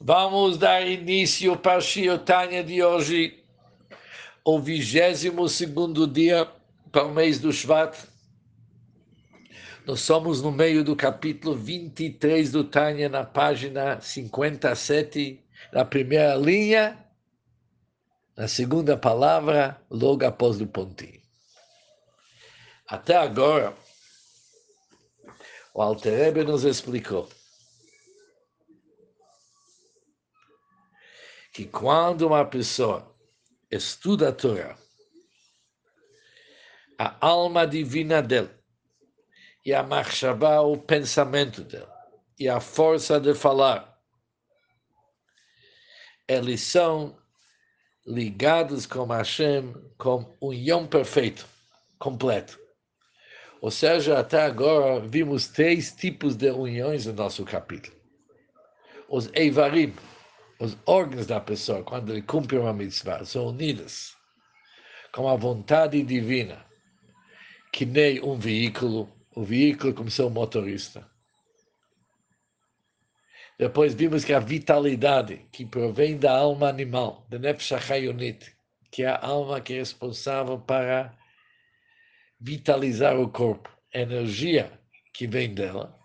Vamos dar início para a Shiotanya de hoje, o 22 segundo dia para o mês do Shvat. Nós somos no meio do capítulo 23 do Tânia, na página 57, na primeira linha, na segunda palavra, logo após o pontinho. Até agora, o Alter nos explicou que quando uma pessoa estuda a Torá, a alma divina dele, e a marchavá, o pensamento dele, e a força de falar, eles são ligados com Hashem com união perfeito, completo. Ou seja, até agora vimos três tipos de uniões no nosso capítulo. Os Eivarim, os órgãos da pessoa, quando ele cumpre uma mitzvah, são unidos com a vontade divina, que nem um veículo, o veículo como seu motorista. Depois vimos que a vitalidade que provém da alma animal, da Nefesh que é a alma que é responsável para vitalizar o corpo, a energia que vem dela,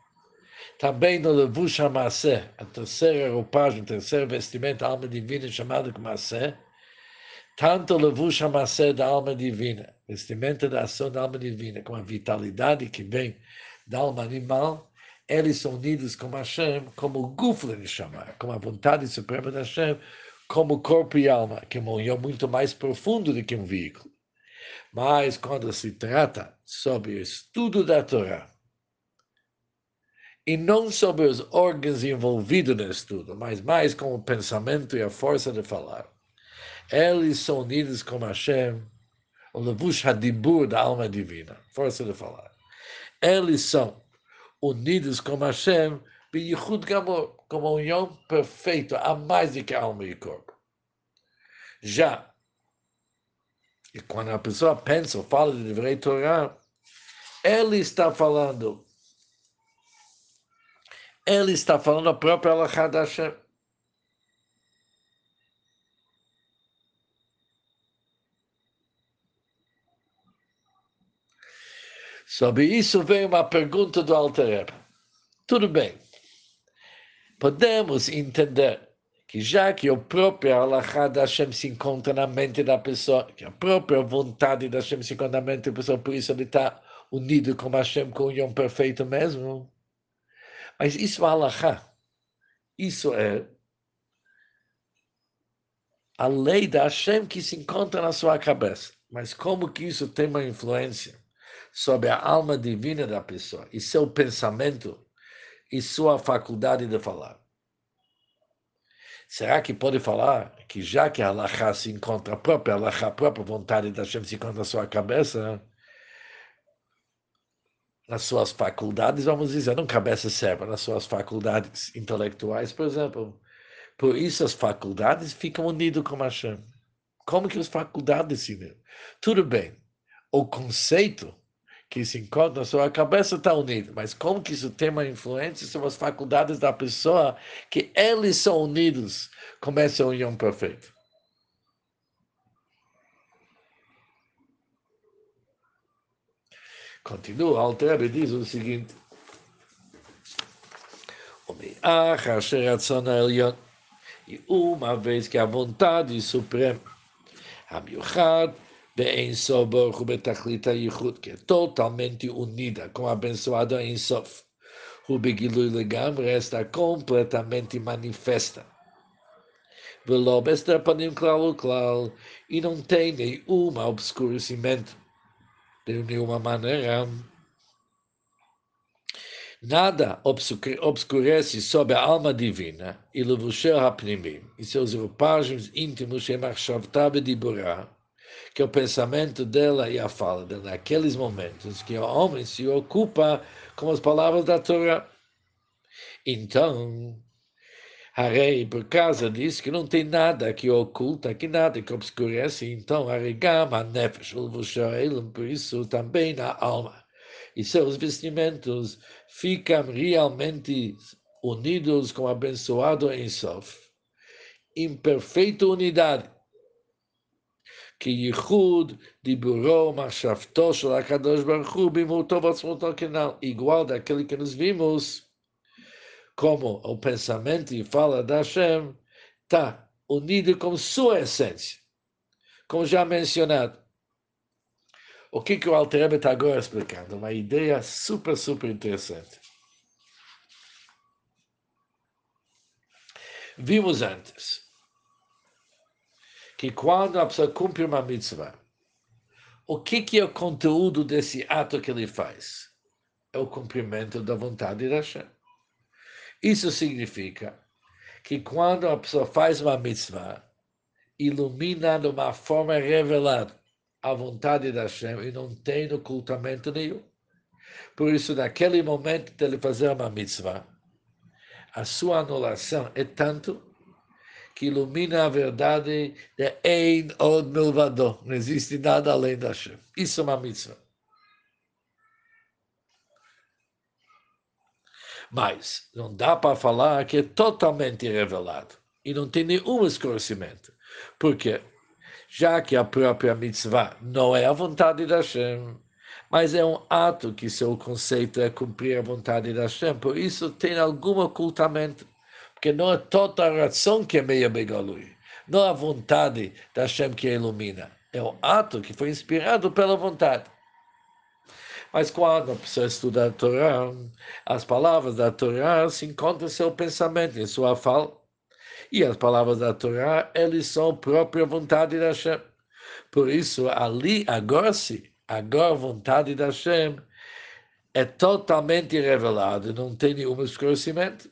também no Levush HaMaseh, a terceira roupagem, a terceira vestimenta, a alma divina chamada como Maseh, tanto o Levush HaMaseh da alma divina, vestimenta da ação da alma divina, com a vitalidade que vem da alma animal, eles são unidos com Hashem como o Gufle de chamar, como a vontade suprema de Hashem, como corpo e alma, que é uma união muito mais profunda do que um veículo. Mas quando se trata sobre o estudo da Torá, e não sobre os órgãos envolvidos no estudo, mas mais com o pensamento e a força de falar. Eles são unidos com Hashem, o levush hadibur da alma divina, força de falar. Eles são unidos com Hashem, Yichud Gamor, como união perfeita, a mais do que alma e corpo. Já, e quando a pessoa pensa ou fala de Divrei Torah, ele está falando ele está falando a própria Alachá da Hashem. Sobre isso vem uma pergunta do Alter Tudo bem. Podemos entender que já que a própria Alachá da Hashem se encontra na mente da pessoa, que a própria vontade da Hashem se encontra na mente da pessoa, por isso ele está unido com Hashem com união perfeita mesmo, mas isso é alahá. Isso é a lei da Hashem que se encontra na sua cabeça. Mas como que isso tem uma influência sobre a alma divina da pessoa e seu pensamento e sua faculdade de falar? Será que pode falar que já que a se encontra, a própria Allahá, a própria vontade da Hashem se encontra na sua cabeça, nas suas faculdades, vamos dizer, não cabeça serva, nas suas faculdades intelectuais, por exemplo. Por isso as faculdades ficam unidas com Hashem. Como que as faculdades se unem? Tudo bem, o conceito que se encontra na sua cabeça está unido, mas como que isso tem uma influência sobre as faculdades da pessoa que eles são unidos com essa união perfeita? Continua, Alter diz o seguinte: e uma vez que a vontade suprema, Amiuchad, Be'en Sobor, Betachlita Yichud, que é totalmente unida com a abençoada em Sof, Rubegilui Legam, está completamente manifesta. Velob Estapanim Klal Klal, e não tem nenhum obscurecimento de nenhuma maneira. Nada obscurece sobre a alma divina e levusher hapnimim e seus roupagens íntimos de diburá, que é o pensamento dela e a fala dela naqueles momentos que o homem se ocupa com as palavras da Torá. Então, Harei, por causa disso, que não tem nada que oculta, que nada que obscurece, então, Haregam, a nefesh, por isso também na alma. E seus vestimentos ficam realmente unidos com o abençoado Ensof, em perfeita unidade. Que Yichud Diburou Machshavto Shel HaKadosh Baruch Hu Bimurto Vatzmuto Kenal, igual daquele que nos vimos, como o pensamento e fala da Hashem, está unido com sua essência, como já mencionado. O que, que o Alter está agora explicando? Uma ideia super, super interessante. Vimos antes que quando a pessoa cumpre uma mitzvah, o que, que é o conteúdo desse ato que ele faz? É o cumprimento da vontade da Hashem. Isso significa que quando a pessoa faz uma mitzvah, ilumina de uma forma revelada a vontade da Hashem e não tem ocultamento nenhum. Por isso, naquele momento de ele fazer uma mitzvah, a sua anulação é tanto que ilumina a verdade de Ein Od Milvado. Não existe nada além da Hashem. Isso é uma mitzvah. Mas não dá para falar que é totalmente revelado e não tem nenhum esclarecimento. Por quê? Já que a própria mitzvah não é a vontade da Hashem, mas é um ato que seu conceito é cumprir a vontade da Hashem, por isso tem algum ocultamento, porque não é toda a razão que é meia begalui, não é a vontade da Hashem que ilumina, é o ato que foi inspirado pela vontade. Mas quando a pessoa estuda a Torá, as palavras da Torá se encontram em seu pensamento, em sua fala. E as palavras da Torá, eles são a própria vontade da Hashem. Por isso, ali, agora sim, agora a vontade da Hashem é totalmente revelada, não tem nenhum esclarecimento.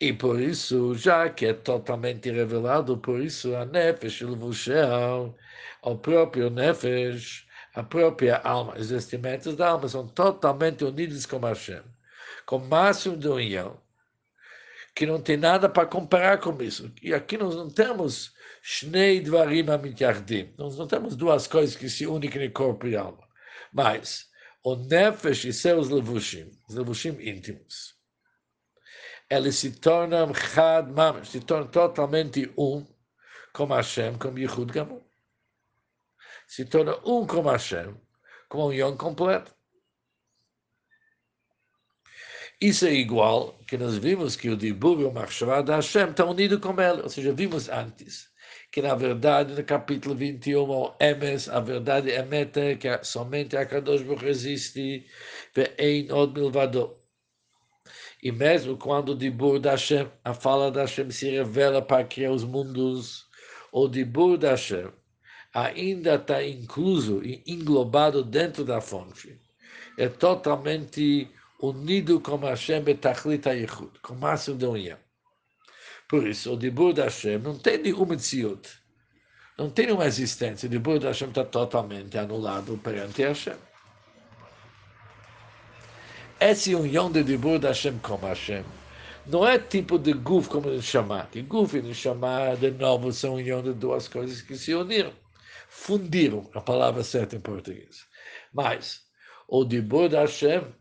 E por isso, já que é totalmente revelado, por isso a Nefesh, o Vushel, o próprio Nefesh, a própria alma, os vestimentos da alma são totalmente unidos com Hashem, com o máximo de união, que não tem nada para comparar com isso. E aqui nós não temos Shnei Dvarim Amityardim, nós não temos duas coisas que se unem em corpo e alma, mas o Nefesh e seus levushim, os levushim íntimos, eles se tornam Chad Mamash, se tornam totalmente um com Hashem, com Yichud Gamur se torna um com Hashem, como Yom completo. Isso é igual que nós vimos que o Dibur e o Machshavah da Hashem estão unidos com ele. Ou seja, vimos antes que, na verdade, no capítulo 21, o Emes, a verdade é meta, que somente a Kadosh Baruch existe, e od milvado. E mesmo quando o Dibur da Hashem, a fala da Hashem se revela para criar os mundos, o Dibur da Hashem, ainda está incluso e englobado dentro da fonte. É totalmente unido com Hashem betachlit yichud, com o máximo de união. Por isso, o Dibur da Hashem não tem nenhuma tziut, não tem uma existência. O Dibur da Hashem está totalmente anulado perante Hashem. Essa união de Dibur da Hashem com Hashem não é tipo de guf como ele chamar, que guf e chamar de novo são união de duas coisas que se uniram fundiram, a palavra certa em português. Mas o Dibur da Hashem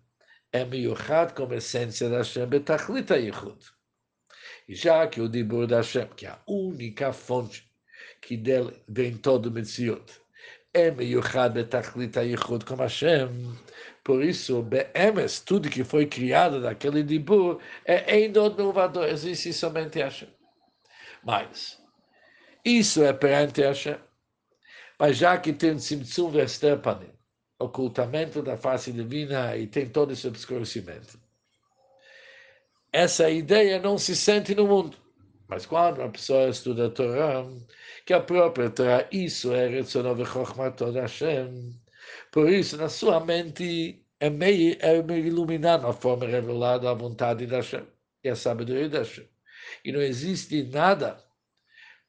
é miuchad como essência da Hashem betachlita yichud. E já que o Dibur da Hashem, que é a única fonte que dele vem todo o Metziut, é miuchad betachlita yichud como Hashem, por isso, Be'emes, tudo que foi criado daquele Dibur, é Eindod Milvador, existe somente Hashem. Mas, isso é perante Hashem. Mas já que tem Tzimtzum Vestepanim, ocultamento da face divina e tem todo esse obscurecimento. Essa ideia não se sente no mundo. Mas quando a pessoa estuda a Torá, que a própria Torá, isso é Retzonov Chochmatot Hashem, por isso, na sua mente, é meio, é meio iluminado a forma revelada a vontade da Hashem e a sabedoria da Hashem. E não existe nada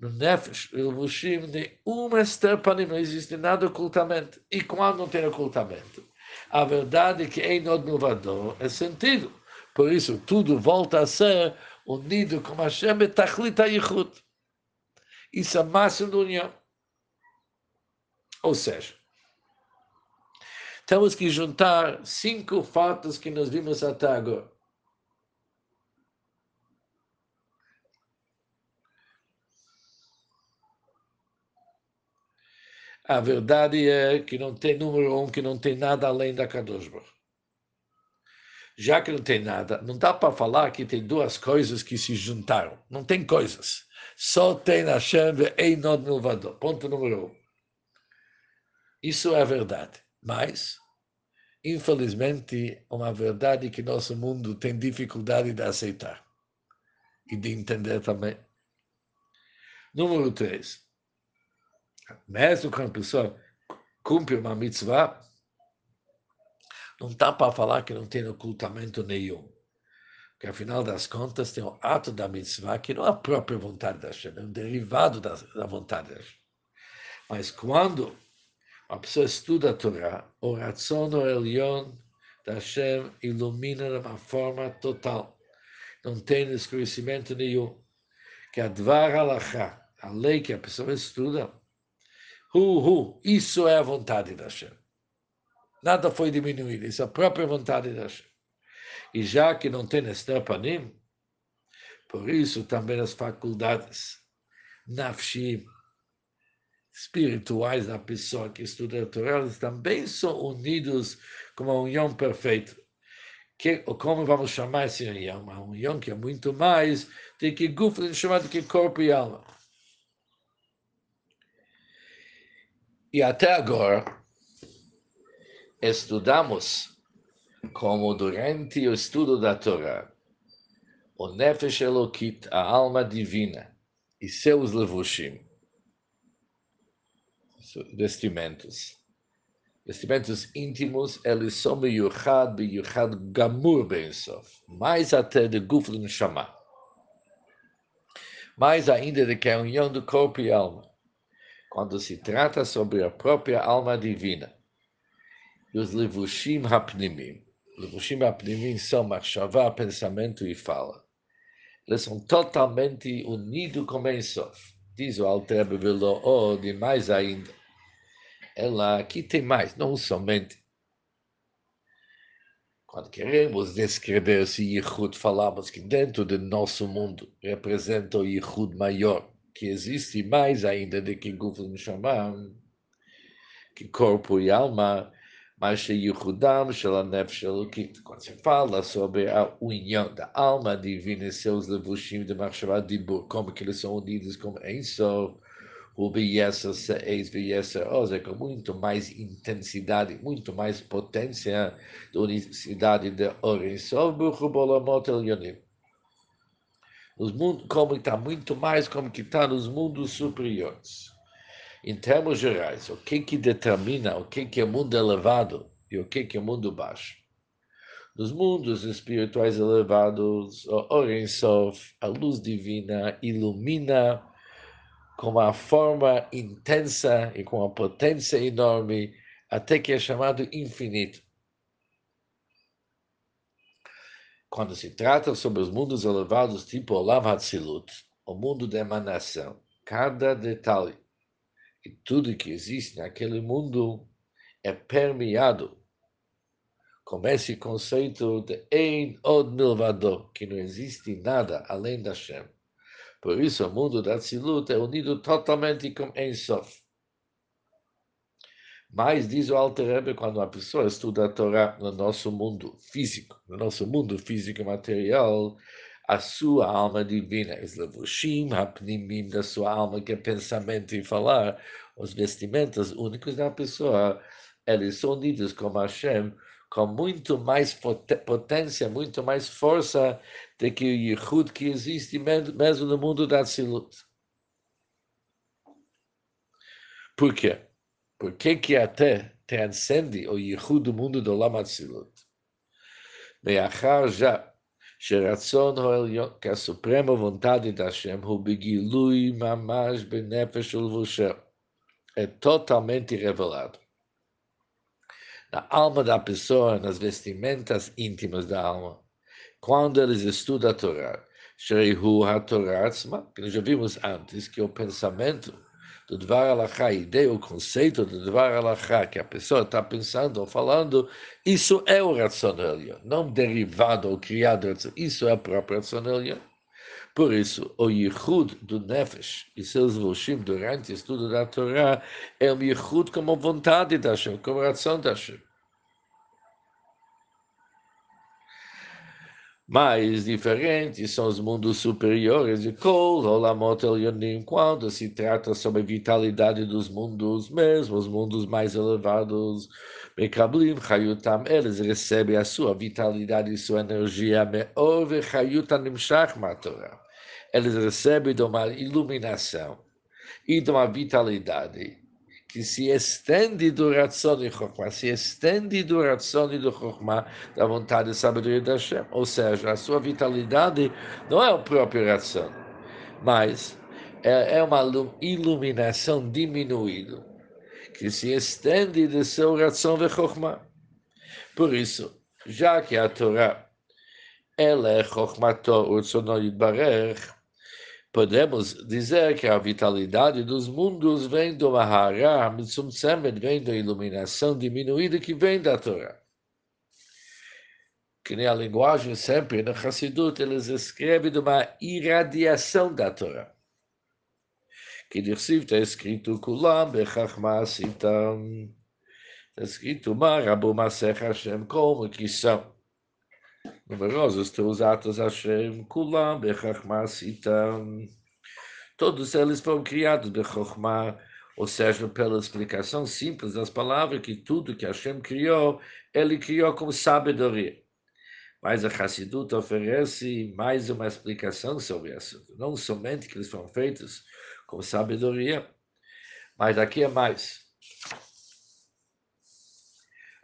no Nefesh, o Lushim, nenhuma estepanim, não existe nada ocultamento. E quando não tem ocultamento? A verdade é que em Nod Milvador é sentido. Por isso, tudo volta a ser unido com Hashem e Tachlit HaYichud. Isso é a máxima da união. Ou seja, temos que juntar cinco fatos que nós vimos até agora. A verdade é que não tem número um, que não tem nada além da Kadosh Baruch. Já que não tem nada, não dá para falar que tem duas coisas que se juntaram. Não tem coisas. Só tem Hashem ve'einod milvado. Ponto número um. Isso é a verdade. Mas, infelizmente, uma verdade que nosso mundo tem dificuldade de aceitar e de entender também. Número três. Mesmo quando a pessoa cumpre uma mitzvah, não dá para falar que não tem ocultamento nenhum. Porque, afinal das contas, tem o ato da mitzvah que não é a própria vontade da Hashem, é um derivado da, da vontade da Hashem. Mas quando a pessoa estuda a Torá, o Ratzono Elion da Hashem ilumina de uma forma total. Não tem esclarecimento nenhum. Que a Dvar Halachá, a lei que a pessoa estuda, isso é a vontade da Hashem. Nada foi diminuído, isso é a própria vontade da Hashem. E já que não tem Estapanim, por isso também as faculdades nafshim, espirituais da pessoa que estuda a Torá, também são unidos como uma união perfeita. Que, como vamos chamar essa união? Uma união que é muito mais do que gufo, chamado corpo e alma. E até agora, estudamos como durante o estudo da Torá, o Nefesh Elokit, a alma divina, e seus levushim, vestimentos. Vestimentos íntimos, eles são meyuchad, meyuchad gamur bensof. Mais até de guflin shama. Mais ainda do que a união do corpo e alma. Quando se trata sobre a própria alma divina. E os levushim hapnimim. Levushim hapnimim são machshavá, pensamento e fala. Eles são totalmente unidos com Ensof. Diz o Alter Bebelo, de mais ainda ela aqui tem mais, não somente. Quando queremos descrever esse Yichud, falamos que dentro do nosso mundo representa o Yichud maior, que existe mais ainda do que Gufim Shaman, que corpo e alma, mas Yihudam Shalanef Shalukit. Quando se fala sobre a união da alma divina e seus levushim de Machshavah Dibur, como que eles são unidos como Enso, o Bieser Seis Bieser Ozer, com muito mais intensidade, muito mais potência da unicidade de Orensov, Buchubolamot Elyonim. Nos mundos, como está muito mais como que está nos mundos superiores. Em termos gerais, o que que determina o que que é mundo elevado e o que que é mundo baixo? Nos mundos espirituais elevados, o Orensov, a luz divina, ilumina com uma forma intensa e com uma potência enorme, até que é chamado infinito. Quando se trata sobre os mundos elevados, tipo Olam Hatzilut, o mundo da emanação, cada detalhe e tudo que existe naquele mundo é permeado com esse conceito de Ein Od Milvado, que não existe nada além da Shem. Por isso, o mundo da Tzilut é unido totalmente com Ensof. Mas, diz o Alter Rebbe, quando uma pessoa estuda a Torá no nosso mundo físico, no nosso mundo físico e material, a sua alma divina, os levushim, hapnimim da sua alma, que é pensamento e falar, os vestimentos únicos da pessoa, eles são unidos com Hashem, com muito mais potência, muito mais força do que o Yichud que existe mesmo no mundo da Tzilut. Por quê? Por que que até transcende o Yehud do mundo do Lamatzilut? Meachar já, Sheratzon Hoelion, que a suprema vontade da Hashem, o Begilui Mamash Benefesh Ulvushem, é totalmente revelado. Na alma da pessoa, nas vestimentas íntimas da alma, quando eles estudam a Torá, Shreihu HaTorah, que nós já vimos antes, que o pensamento do Dvar Alachá, a ideia, o conceito do Dvar Alachá, que a pessoa está pensando ou falando, isso é o Ratzon Elion, não derivado ou criado, isso é a própria Ratzon Elion. Por isso, o Yichud do Nefesh e seus Voshim durante o estudo da Torá é um Yichud como vontade da Hashem, como oração da Hashem. Mais diferentes são os mundos superiores de Kol, Olamot Elyonim, quando se trata sobre a vitalidade dos mundos mesmos, os mundos mais elevados. Mekablim, Chayutam, eles recebem a sua vitalidade e sua energia, Me'or Chayutam Nimshach Matorah. Eles recebem de uma iluminação e de uma vitalidade que se estende do Ratzon Chokhmah, se estende do Ratzon e do Chokhmah, da vontade e sabedoria da Hashem. Ou seja, a sua vitalidade não é o próprio Ratzon, mas é, é uma iluminação diminuída, que se estende do seu Ratzon de Chokhmah. Por isso, já que a Torá ela é Chokhmato Urtsono Yitbarech, podemos dizer que a vitalidade dos mundos vem do Mahara, Mitzumtzemet, vem da iluminação diminuída que vem da Torá. Que nem a linguagem sempre, no Hassidut, eles escrevem de uma irradiação da Torá. Que Dirsiv está escrito Kulam Bechachma Sitam. Está escrito Marabu Masech Hashem, como que são numerosos teus atos, Hashem, Kulam, Bechachma, Sitam. Todos eles foram criados, Bechachma, ou seja, pela explicação simples das palavras, que tudo que Hashem criou, ele criou com sabedoria. Mas a Hassidut oferece mais uma explicação sobre isso. Não somente que eles foram feitos com sabedoria, mas aqui é mais.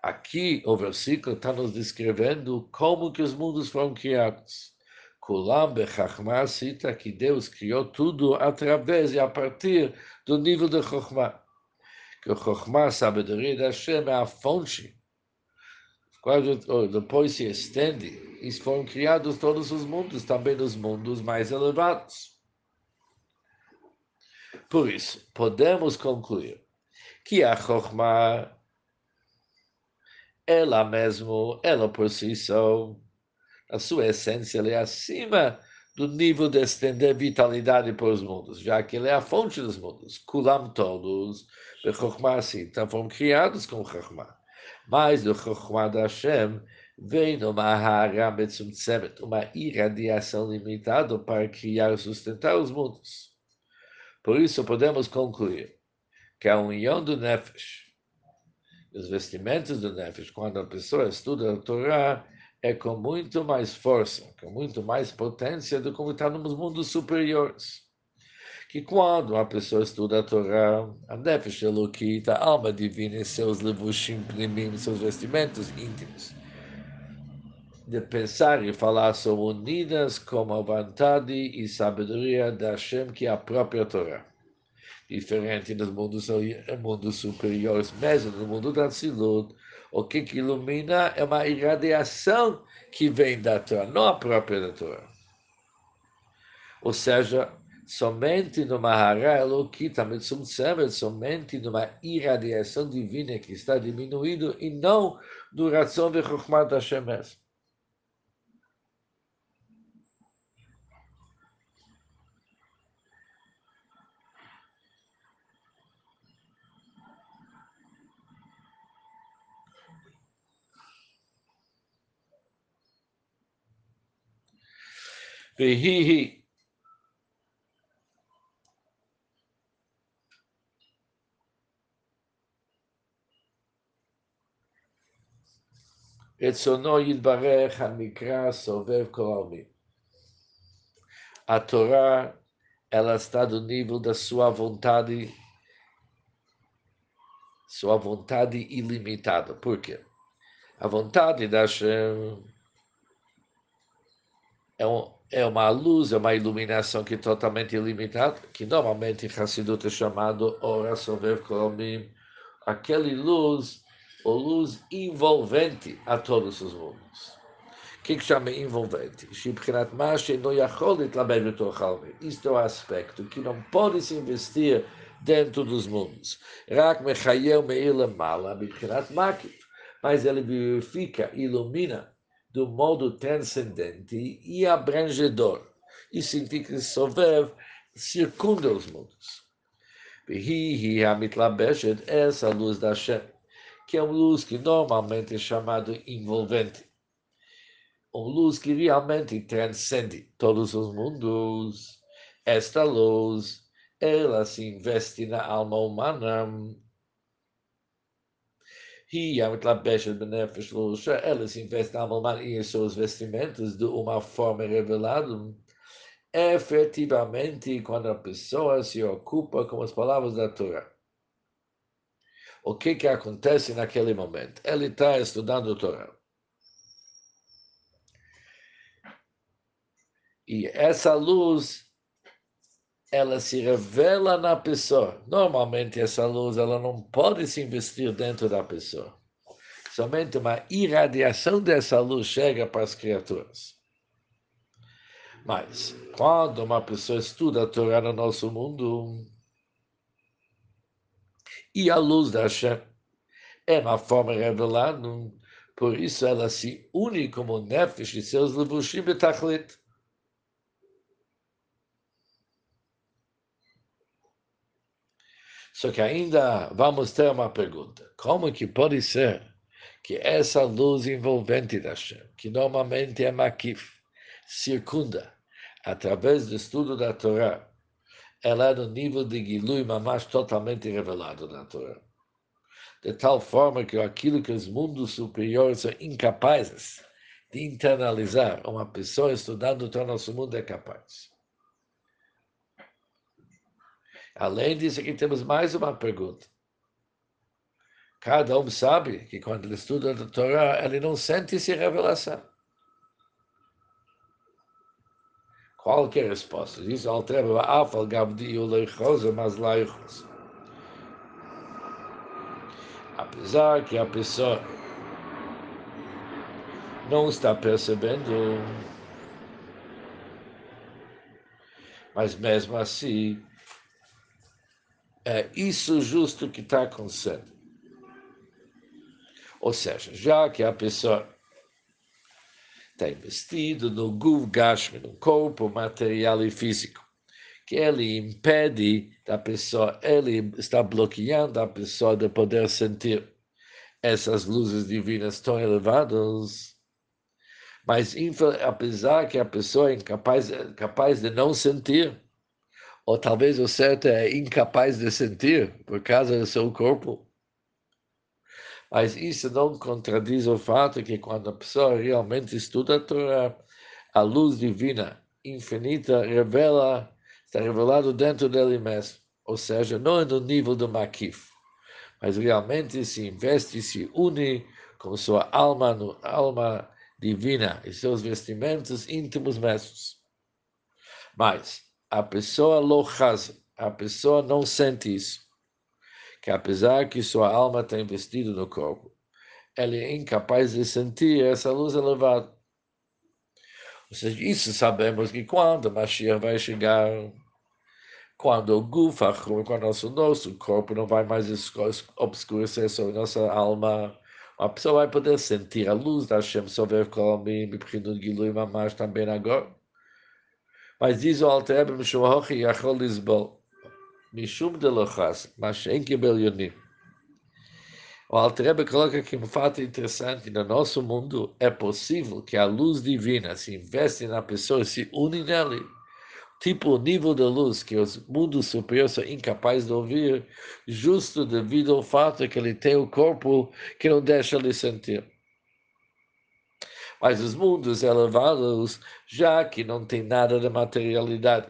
Aqui o versículo está nos descrevendo como que os mundos foram criados. Kulam bechachma cita que Deus criou tudo através e a partir do nível de Chokhmah. Que o Chokhmah, a sabedoria da Hashem, é a fonte. Quando depois se estende, e foram criados todos os mundos, também os mundos mais elevados. Por isso, podemos concluir que a Chokhmah ela mesmo, ela por si só, a sua essência ela é acima do nível de estender vitalidade para os mundos, já que ele é a fonte dos mundos. Kulam todos, Bechokmah assim, então foram criados com Chokhmah. Mas do Chokhmah da Hashem vem uma hara betzumtzemet, uma irradiação limitada para criar e sustentar os mundos. Por isso podemos concluir que a união do Nefesh os vestimentos do Nefesh, quando a pessoa estuda a Torá, é com muito mais força, com muito mais potência do que está nos mundos superiores. Que quando a pessoa estuda a Torá, a Nefesh Elokita, a alma divina e seus levushim primim, seus vestimentos íntimos, de pensar e falar são unidas com a vontade e sabedoria da Hashem, que é a própria Torá diferente nos mundos, mundos superiores, mesmo no mundo da Tzilut, o que, que ilumina é uma irradiação que vem da Torá, não a própria Torá. Ou seja, somente no Mahara Elokita Mitzum Tzemet, somente numa irradiação divina que está diminuído e não no ração de Chokhmat Hashem mesmo. והיא רצונו יתברך הנקרא סובב כל העולמים. A Torá, ela está do nível da sua vontade, sua vontade ilimitada. Por quê? A vontade da Hashem é um, é uma luz, é uma iluminação que é totalmente ilimitada, que normalmente em Hassidut é chamado Ora Sovev Kolomim, aquele luz, ou luz envolvente a todos os mundos. O que, que chama envolvente? Isto é o aspecto que não pode se investir dentro dos mundos. Mas ele vivifica, ilumina do modo transcendente e abrangedor, Isso significa que Sovev circunda os mundos. E essa luz da Shem, que é uma luz que normalmente é chamada envolvente. Uma luz que realmente transcende todos os mundos. Esta luz, ela se investe na alma humana Ria mitlabecha benefesh lusha, ela se investe na alma e em seus vestimentos de uma forma revelada. É efetivamente, quando a pessoa se ocupa com as palavras da Torá. O que, que acontece naquele momento? Ele está estudando a Torá. E essa luz ela se revela na pessoa. Normalmente essa luz ela não pode se investir dentro da pessoa. Somente uma irradiação dessa luz chega para as criaturas. Mas quando uma pessoa estuda a Torá no nosso mundo e a luz da Hashem é uma forma revelada, por isso ela se une como nefesh e seus levushim betachlit. Só que ainda vamos ter uma pergunta. Como que pode ser que essa luz envolvente da Shem, que normalmente é Makif, circunda, através do estudo da Torá, ela é no nível de Gilui Mamash totalmente revelado na Torá. De tal forma que aquilo que os mundos superiores são incapazes de internalizar, uma pessoa estudando o nosso mundo é capaz. Além disso, aqui temos mais uma pergunta. Cada um sabe que quando ele estuda a Torá, ele não sente essa revelação. Qual é a resposta? Diz o Altreba, Afal Gavdi Uleichosa, mas Laichos. Apesar que a pessoa não está percebendo, mas mesmo assim, é isso justo que está acontecendo. Ou seja, já que a pessoa está investido no Guv Gashmi, no corpo material e físico, que ele impede da pessoa, ele está bloqueando a pessoa de poder sentir essas luzes divinas tão elevadas. Mas, apesar que a pessoa é incapaz, capaz de não sentir, ou talvez o certo é incapaz de sentir por causa do seu corpo. Mas isso não contradiz o fato que quando a pessoa realmente estuda a Torá, a luz divina infinita revela, está revelado dentro dele mesmo. Ou seja, não é no nível do Makif, mas realmente se investe se une com sua alma, no, alma divina e seus vestimentos íntimos mesmos. Mas, a pessoa a pessoa não sente isso. Que apesar que sua alma está investida no corpo, ela é incapaz de sentir essa luz elevada. Ou seja, isso sabemos que quando Mashiach vai chegar, quando o Gufa, quando o nosso corpo não vai mais obscurecer sobre nossa alma, a pessoa vai poder sentir a luz da Hashem sobre o Gilui Mamash também agora. Mas diz o Alter Mishum Hochi Yachol Lisbol, Mishum de Lochas, mas em Kibel O Alter coloca aqui um fato interessante, no nosso mundo é possível que a luz divina se investe na pessoa e se une nele. Tipo o nível de luz que os mundos superiores são incapazes de ouvir, justo devido ao fato que ele tem o corpo que não deixa ele sentir. Mas os mundos elevados, já que não tem nada de materialidade,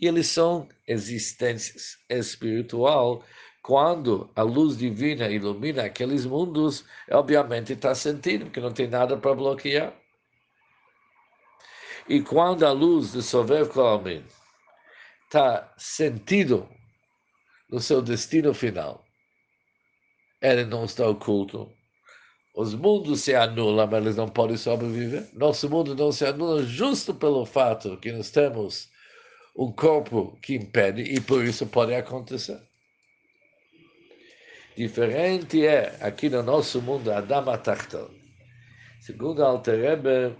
e eles são existências espiritual, quando a luz divina ilumina aqueles mundos, obviamente está sentido, porque não tem nada para bloquear. E quando a luz de Sovev Kolamim está sentido no seu destino final, ele não está oculto, os mundos se anulam, mas eles não podem sobreviver. Nosso mundo não se anula justo pelo fato que nós temos um corpo que impede e por isso pode acontecer. Diferente é aqui no nosso mundo Adam Atachtel. Segundo Alter Rebbe,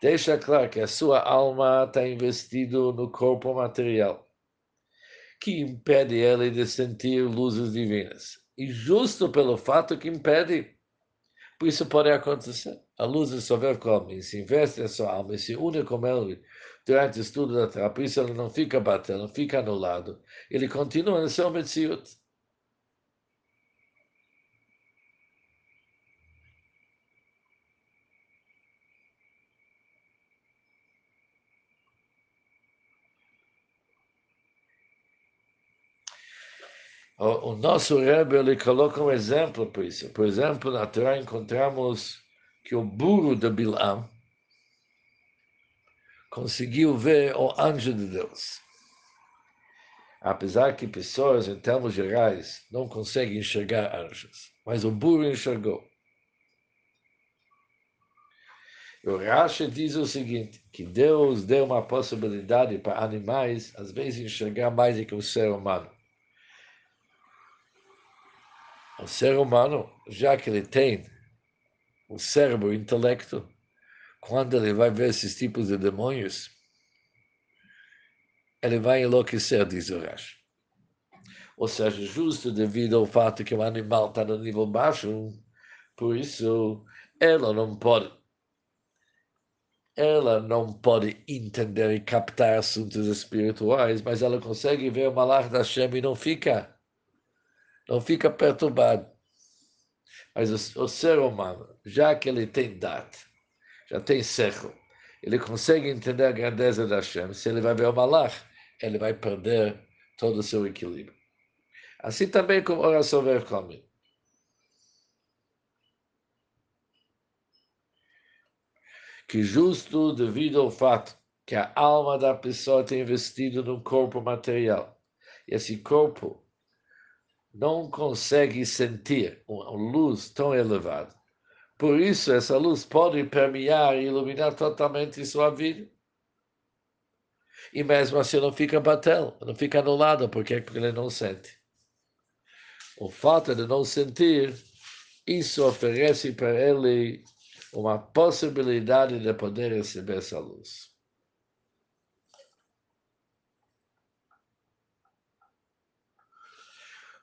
deixa claro que a sua alma está investida no corpo material, que impede ele de sentir luzes divinas. E justo pelo fato que impede, por isso pode acontecer. A luz de Sover come, se investe na sua alma e se une com ele durante o estudo da Torá, por isso ele não fica batendo, não fica anulado. Ele continua no seu Metziut. O, nosso Rebbe ele coloca um exemplo isso. Por exemplo, na Torá encontramos que o burro de Bilam conseguiu ver o anjo de Deus. Apesar que pessoas, em termos gerais, não conseguem enxergar anjos, mas o burro enxergou. O Rashi diz o seguinte, que Deus deu uma possibilidade para animais, às vezes, enxergar mais do que o ser humano. O ser humano, já que ele tem o cérebro, o intelecto, quando ele vai ver esses tipos de demônios, ele vai enlouquecer, diz o Rashi. Ou seja, justo devido ao fato que o animal está no nível baixo, por isso ela não pode ela não pode entender e captar assuntos espirituais, mas ela consegue ver o malach da Hashem e não fica não fica perturbado. Mas o, o ser humano, já que ele tem data, já tem cerro, ele consegue entender a grandeza da Hashem. Se ele vai ver o malach, ele vai perder todo o seu equilíbrio. Assim também como oração ver come. Que justo devido ao fato que a alma da pessoa tem investido num corpo material. E esse corpo não consegue sentir uma luz tão elevada. Por isso, essa luz pode permear e iluminar totalmente sua vida. E mesmo assim não fica batendo, não fica anulado, porque ele não sente. O fato de não sentir, isso oferece para ele uma possibilidade de poder receber essa luz.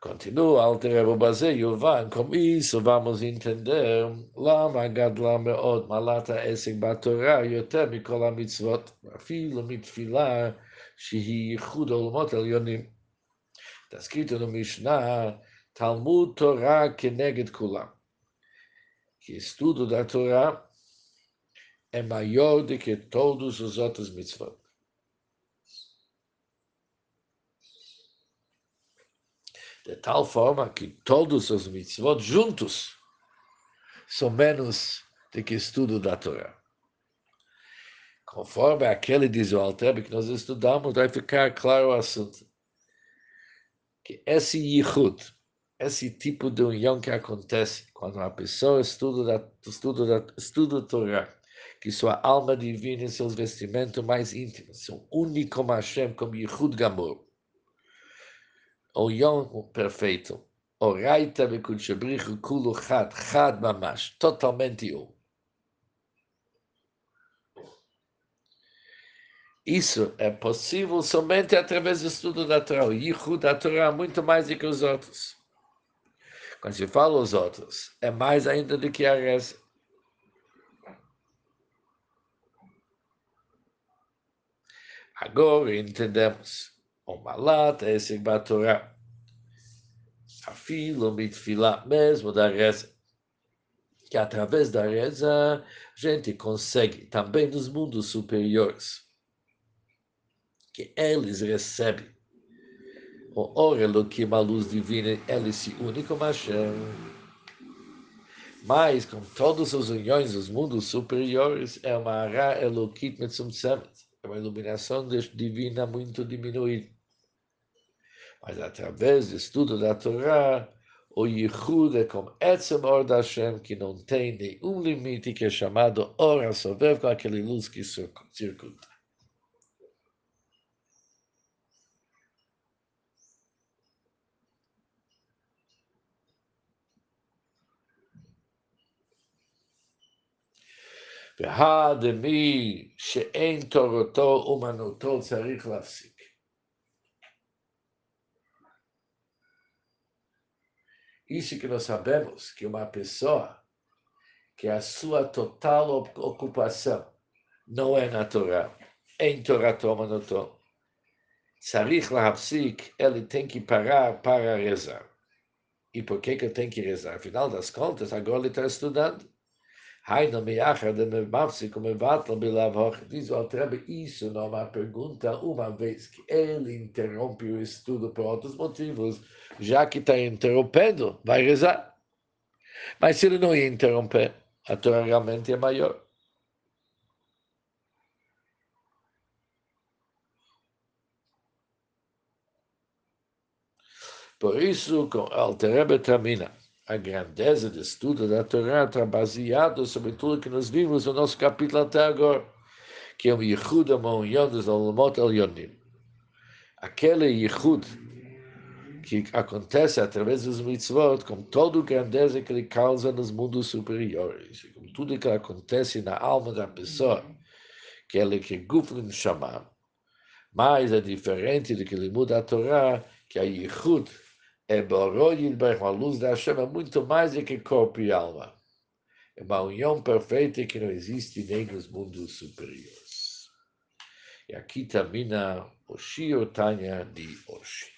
Continua Alter Rebubazé Yuvan, com isso vamos entender. Lama Gadla Meod Malata Esek Batorá Yoter cola, Mitzvot Afilo Mitfilá Shihi Yichud Olmot Elyonim. Está escrito no Mishnah Talmud Torá Keneged kula que estudo da Torá é maior do que todos os outros mitzvot. De tal forma que todos os mitzvot juntos são menos do que estudo da Torá. Conforme aquele diz o Alter que nós estudamos, vai ficar claro o assunto. Que esse yichud, esse tipo de união que acontece quando uma pessoa estuda, da, estuda, da, estuda a Torá, que sua alma divina e seus vestimentos mais íntimos são únicos como Hashem, como Yichud Gamor o Yom perfeito. O Raita Bekudshabrichu Kulu Chad, Chad Mamash, totalmente um. Isso é possível somente através do estudo da Torá. O Yichud da Torá é muito mais do que os outros. Quando se fala os outros, é mais ainda do que a reza. Agora entendemos o malat é esse Torá. Afilo mitfilá, mesmo da reza. Que através da reza a gente consegue também nos mundos superiores. Que eles recebem o or Elohim, a luz divina, eles se unem com Hashem. Mas, com todas as uniões dos mundos superiores, é uma Ara Elohim Metzumtzemet. É uma iluminação divina muito diminuída mas através do estudo da Torá, o Yichud é como Etzem Or da Hashem, que não tem nenhum limite, que é chamado Or Sovev, com aquele luz que circuita. והדמי שאין תורתו אומנותו צריך להפסיק. Isso que nós sabemos que uma pessoa que a sua total ocupação não é natural, em Torah Tomanotom, Sarich Lahapsik, ele tem que parar para rezar. E por que, que ele tem que rezar? Afinal das contas, agora ele está estudando. Haino Miachar de Mevapsik, Mevatla Bilavoch, diz o Altrebe, isso não é uma pergunta, uma vez que ele interrompe o estudo por outros motivos, já que está interrompendo, vai rezar. Mas se ele não ia interromper, a realmente é maior. Por isso, com Alterebe termina. A grandeza do estudo da Torá está baseado sobre tudo que nós vimos no nosso capítulo até agora, que é o Yichud Amonyon dos Alamot Elyonim. Aquele Yichud que acontece através dos mitzvot, com toda a grandeza que ele causa nos mundos superiores, com tudo que acontece na alma da pessoa, que ele que Guflim chama. Mas é diferente do que ele muda a Torá, que a Yichud é a luz da Hashem é muito mais do que corpo e alma. É uma união perfeita que não existe nem nos mundos superiores. E aqui termina o Shio Tanya de hoje.